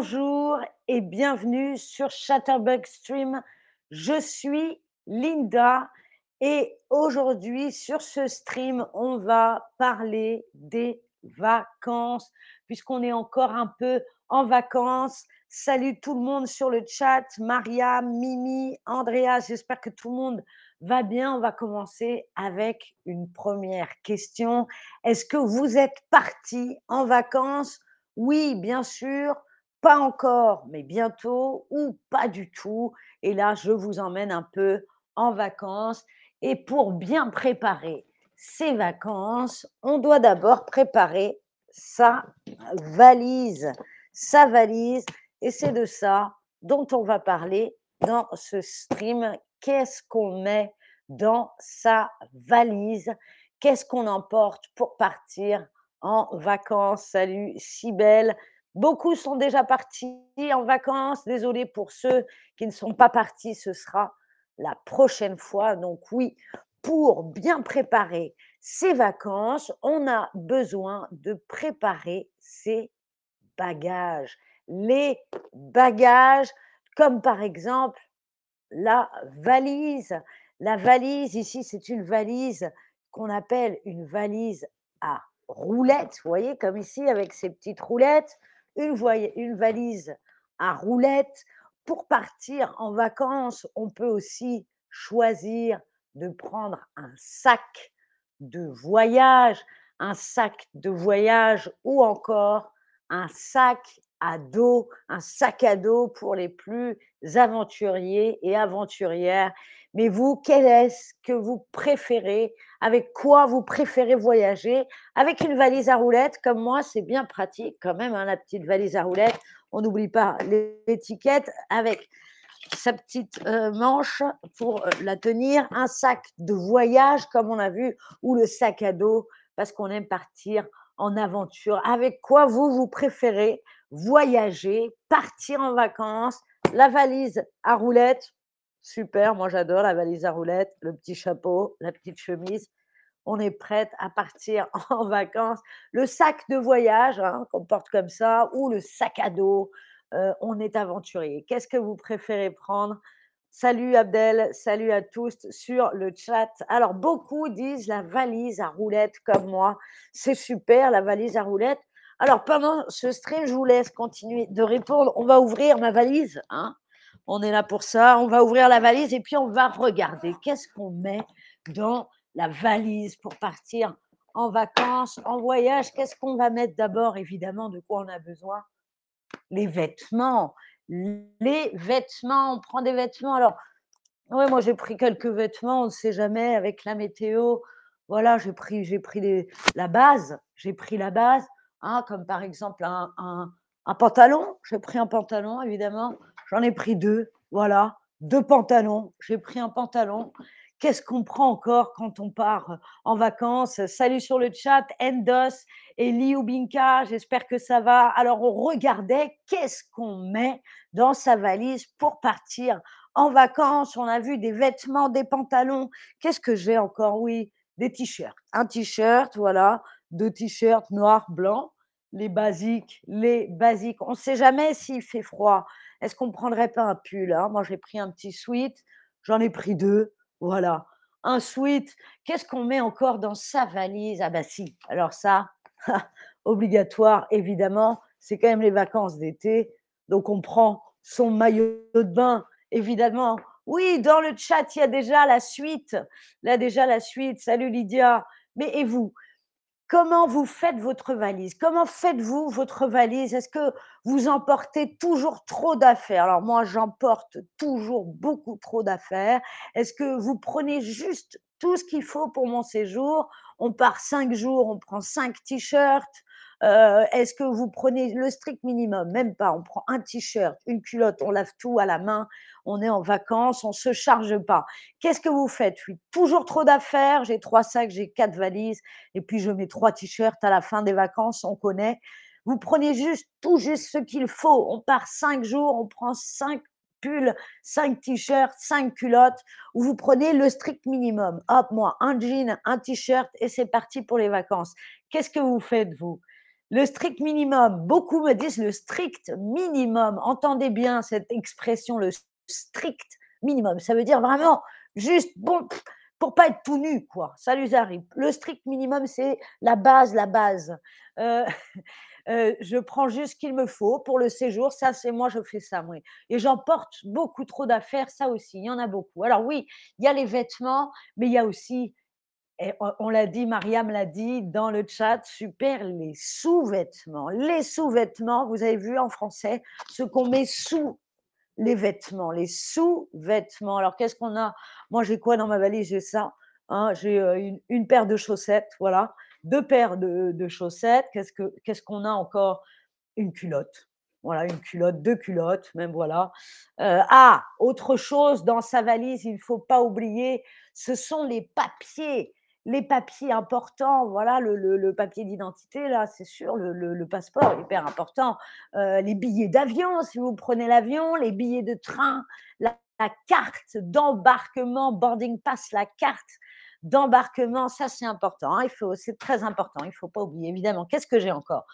Bonjour et bienvenue sur Chatterbug Stream. Je suis Linda et aujourd'hui sur ce stream, on va parler des vacances puisqu'on est encore un peu en vacances. Salut tout le monde sur le chat, Maria, Mimi, Andrea, j'espère que tout le monde va bien. On va commencer avec une première question. Est-ce que vous êtes parti en vacances? Oui, bien sûr pas encore, mais bientôt, ou pas du tout. Et là, je vous emmène un peu en vacances. Et pour bien préparer ces vacances, on doit d'abord préparer sa valise. Sa valise. Et c'est de ça dont on va parler dans ce stream. Qu'est-ce qu'on met dans sa valise? Qu'est-ce qu'on emporte pour partir en vacances? Salut, si belle. Beaucoup sont déjà partis en vacances. Désolé pour ceux qui ne sont pas partis, ce sera la prochaine fois. Donc oui, pour bien préparer ces vacances, on a besoin de préparer ses bagages. Les bagages, comme par exemple la valise. La valise, ici, c'est une valise qu'on appelle une valise à roulettes. Vous voyez, comme ici, avec ces petites roulettes une, valise à roulettes. Pour partir en vacances, on peut aussi choisir de prendre un sac de voyage, un sac de voyage ou encore un sac à dos, un sac à dos pour les plus aventuriers et aventurières. Mais vous, quel est-ce que vous préférez? Avec quoi vous préférez voyager? Avec une valise à roulettes, comme moi, c'est bien pratique quand même, hein, la petite valise à roulettes. On n'oublie pas l'étiquette avec sa petite euh, manche pour euh, la tenir, un sac de voyage, comme on a vu, ou le sac à dos, parce qu'on aime partir en aventure. Avec quoi vous, vous préférez voyager, partir en vacances La valise à roulettes, super, moi j'adore la valise à roulettes, le petit chapeau, la petite chemise. On est prête à partir en vacances. Le sac de voyage hein, qu'on porte comme ça, ou le sac à dos, euh, on est aventurier. Qu'est-ce que vous préférez prendre? Salut Abdel, salut à tous sur le chat. Alors, beaucoup disent la valise à roulettes comme moi. C'est super, la valise à roulettes. Alors, pendant ce stream, je vous laisse continuer de répondre. On va ouvrir ma valise. Hein on est là pour ça. On va ouvrir la valise et puis on va regarder qu'est-ce qu'on met dans la valise pour partir en vacances, en voyage. Qu'est-ce qu'on va mettre d'abord Évidemment, de quoi on a besoin? Les vêtements les vêtements, on prend des vêtements. Alors, ouais, moi j'ai pris quelques vêtements, on ne sait jamais avec la météo. Voilà, j'ai pris, j'ai pris la base, j'ai pris la base, hein, comme par exemple un, un pantalon. J'ai pris un pantalon, évidemment. J'en ai pris deux, voilà, deux pantalons. J'ai pris un pantalon. Qu'est-ce qu'on prend encore quand on part en vacances? Salut sur le chat, Endos et Liubinka, j'espère que ça va. Alors, on regardait qu'est-ce qu'on met dans sa valise pour partir en vacances. On a vu des vêtements, des pantalons. Qu'est-ce que j'ai encore? Oui, des t-shirts. Un t-shirt, voilà, deux t-shirts noirs, blancs. Les basiques, les basiques. On ne sait jamais s'il fait froid. Est-ce qu'on ne prendrait pas un pull hein? Moi, j'ai pris un petit sweat. J'en ai pris deux voilà. Un sweat. Qu'est-ce qu'on met encore dans sa valise? Ah bah si. Alors ça, obligatoire, évidemment. C'est quand même les vacances d'été. Donc on prend son maillot de bain, évidemment. Oui, dans le chat, il y a déjà la suite. Là, déjà la suite. Salut Lydia. Mais et vous? Comment vous faites votre valise? Comment faites-vous votre valise? Est-ce que vous emportez toujours trop d'affaires? Alors moi, j'emporte toujours beaucoup trop d'affaires. Est-ce que vous prenez juste tout ce qu'il faut pour mon séjour? On part cinq jours, on prend cinq t-shirts, euh, est-ce que vous prenez le strict minimum? Même pas. On prend un t-shirt, une culotte, on lave tout à la main. On est en vacances, on se charge pas. Qu'est-ce que vous faites? Toujours trop d'affaires. J'ai trois sacs, j'ai quatre valises, et puis je mets trois t-shirts à la fin des vacances. On connaît. Vous prenez juste tout juste ce qu'il faut. On part cinq jours, on prend cinq pulls, cinq t-shirts, cinq culottes, ou vous prenez le strict minimum. Hop, moi, un jean, un t-shirt, et c'est parti pour les vacances. Qu'est-ce que vous faites, vous? Le strict minimum. Beaucoup me disent le strict minimum. Entendez bien cette expression, le strict minimum. Ça veut dire vraiment juste bon pour pas être tout nu, quoi. Ça lui arrive. Le strict minimum, c'est la base, la base. Euh, euh, je prends juste ce qu'il me faut pour le séjour. Ça, c'est moi, je fais ça, oui. Et j'emporte beaucoup trop d'affaires, ça aussi. Il y en a beaucoup. Alors oui, il y a les vêtements, mais il y a aussi, on, l'a dit, Mariam l'a dit dans le chat, super, les sous-vêtements. Les sous-vêtements, vous avez vu en français, ce qu'on met sous les vêtements, les sous-vêtements. Alors, qu'est-ce qu'on a? Moi, j'ai quoi dans ma valise? J'ai ça. Hein, j'ai euh, une, paire de chaussettes, voilà deux paires de, chaussettes. Qu'est-ce qu'on ce qu'on a encore? Une culotte. Voilà, une culotte, deux culottes, même voilà. Euh, ah, autre chose dans sa valise, il ne faut pas oublier, ce sont les papiers les papiers importants, voilà, le, papier d'identité, là, c'est sûr, le, passeport, hyper important. Euh, les billets d'avion, si vous prenez l'avion, les billets de train, la carte d'embarquement, boarding pass, la carte d'embarquement, ça c'est important. Hein, il faut, c'est très important. Il ne faut pas oublier évidemment. Qu'est-ce que j'ai encore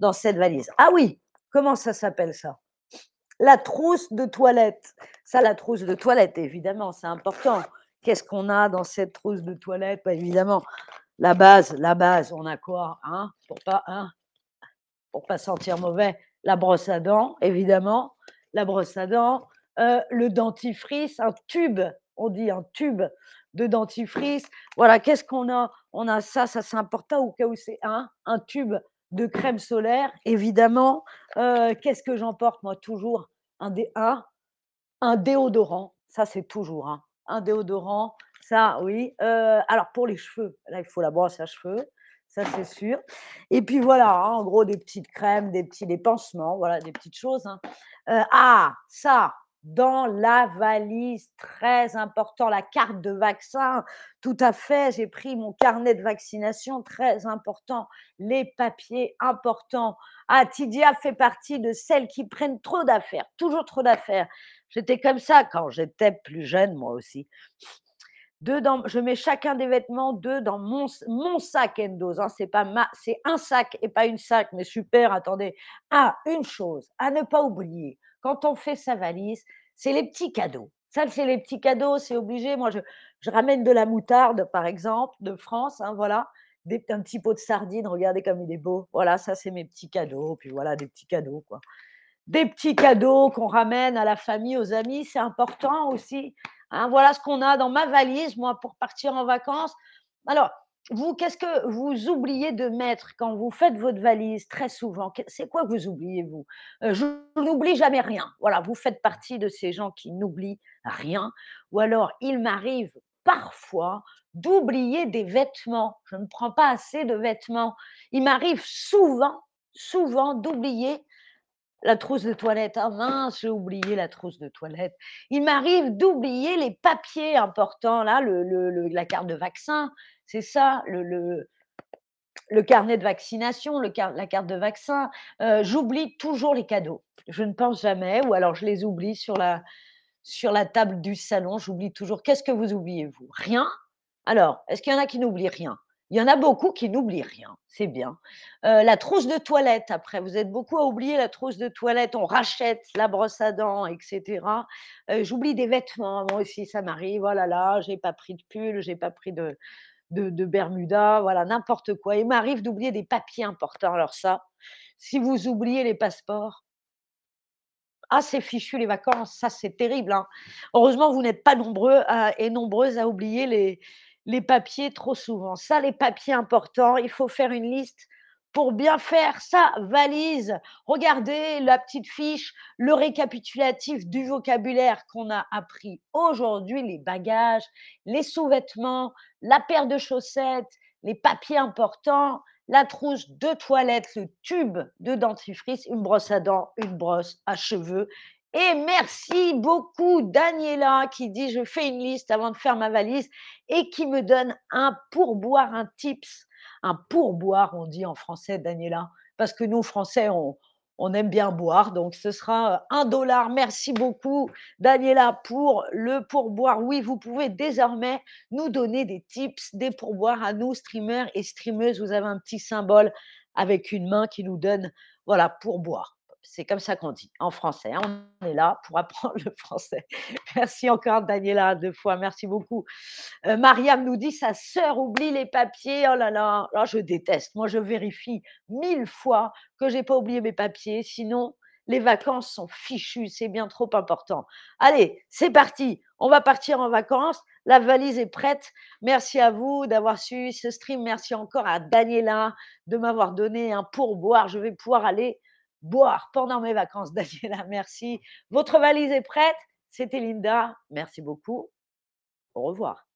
dans cette valise? Ah oui, comment ça s'appelle ça? La trousse de toilette. Ça, la trousse de toilette, évidemment, c'est important. Qu'est-ce qu'on a dans cette trousse de toilette? Bah, Évidemment, la base, la base. On a quoi hein Pour pas, hein pas sentir mauvais? La brosse à dents, évidemment. La brosse à dents. Euh, le dentifrice, un tube. On dit un tube de dentifrice. Voilà, qu'est-ce qu'on a? On a ça, ça c'est important au cas où c'est un, un tube de crème solaire, évidemment. Euh, qu'est-ce que j'emporte moi toujours? Un, dé, un, un déodorant, ça c'est toujours hein. Un déodorant, ça oui. Euh, alors pour les cheveux, là il faut la brosse à cheveux, ça c'est sûr. Et puis voilà, hein, en gros des petites crèmes, des petits des pansements, voilà des petites choses. Hein. Euh, ah ça, dans la valise, très important, la carte de vaccin, tout à fait, j'ai pris mon carnet de vaccination, très important, les papiers importants. Ah, Tidia fait partie de celles qui prennent trop d'affaires, toujours trop d'affaires. J'étais comme ça quand j'étais plus jeune, moi aussi. Deux dans, je mets chacun des vêtements, deux dans mon, mon sac Endos. Hein, c'est pas ma, c'est un sac et pas une sac, mais super. Attendez, ah, une chose à ne pas oublier quand on fait sa valise, c'est les petits cadeaux. Ça, c'est les petits cadeaux, c'est obligé. Moi, je, ramène de la moutarde, par exemple, de France, hein, voilà. Des, un petit pot de sardines, regardez comme il est beau. Voilà, ça, c'est mes petits cadeaux. Puis voilà, des petits cadeaux, quoi. Des petits cadeaux qu'on ramène à la famille, aux amis, c'est important aussi. Hein. voilà ce qu'on a dans ma valise, moi, pour partir en vacances. Alors, vous, qu'est-ce que vous oubliez de mettre quand vous faites votre valise très souvent? C'est quoi que vous oubliez, vous? Euh, Je n'oublie jamais rien. Voilà, vous faites partie de ces gens qui n'oublient rien. Ou alors, il m'arrive parfois d'oublier des vêtements. Je ne prends pas assez de vêtements. Il m'arrive souvent, souvent d'oublier la trousse de toilette. Ah mince, j'ai oublié la trousse de toilette. Il m'arrive d'oublier les papiers importants, là, le, la carte de vaccin, c'est ça, le, carnet de vaccination, la carte de vaccin. Euh, j'oublie toujours les cadeaux. Je ne pense jamais, ou alors je les oublie sur la, sur la table du salon. J'oublie toujours. Qu'est-ce que vous oubliez, vous? Rien? Alors, est-ce qu'il y en a qui n'oublient rien? Il y en a beaucoup qui n'oublient rien, c'est bien. Euh, la trousse de toilette, après, vous êtes beaucoup à oublier la trousse de toilette, on rachète la brosse à dents, etc. Euh, j'oublie des vêtements, moi aussi ça m'arrive, oh là j'ai pas pris de pull, j'ai pas pris de, de, Bermuda, voilà, n'importe quoi. Il m'arrive d'oublier des papiers importants. Alors ça, si vous oubliez les passeports, ah, c'est fichu les vacances, ça c'est terrible. Hein. Heureusement, vous n'êtes pas nombreux et nombreuses à oublier les, les papiers trop souvent. Ça, les papiers importants, il faut faire une liste pour bien faire sa valise. Regardez la petite fiche, le récapitulatif du vocabulaire qu'on a appris aujourd'hui, les bagages, les sous-vêtements, la paire de chaussettes, les papiers importants, la trousse de toilette, le tube de dentifrice, une brosse à dents, une brosse à cheveux. Et merci beaucoup Daniela qui dit je fais une liste avant de faire ma valise et qui me donne un pourboire, un tips un pourboire, on dit en français, Daniela, parce que nous, Français, on, aime bien boire. Donc, ce sera euh, un dollar. Merci beaucoup, Daniela, pour le pourboire. Oui, vous pouvez désormais nous donner des tips, des pourboires à nous, streamers et streameuses. Vous avez un petit symbole avec une main qui nous donne, voilà, pour boire. C'est comme ça qu'on dit en français, hein. On est là pour apprendre le français. Merci encore Daniela 2 fois, merci beaucoup. Heu, Mariam nous dit: «Sa sœur oublie les papiers». Oh là là, oh je déteste. Moi, je vérifie 1000 fois que j'ai pas oublié mes papiers, sinon les vacances sont fichues, c'est bien trop important. Allez, c'est parti, on va partir en vacances, la valise est prête. Merci à vous d'avoir suivi ce stream. Merci encore à Daniela de m'avoir donné un pourboire. Je vais pouvoir aller boire pendant mes vacances, Daniela, merci. Votre valise est prête? C'était Linda, merci beaucoup. Au revoir.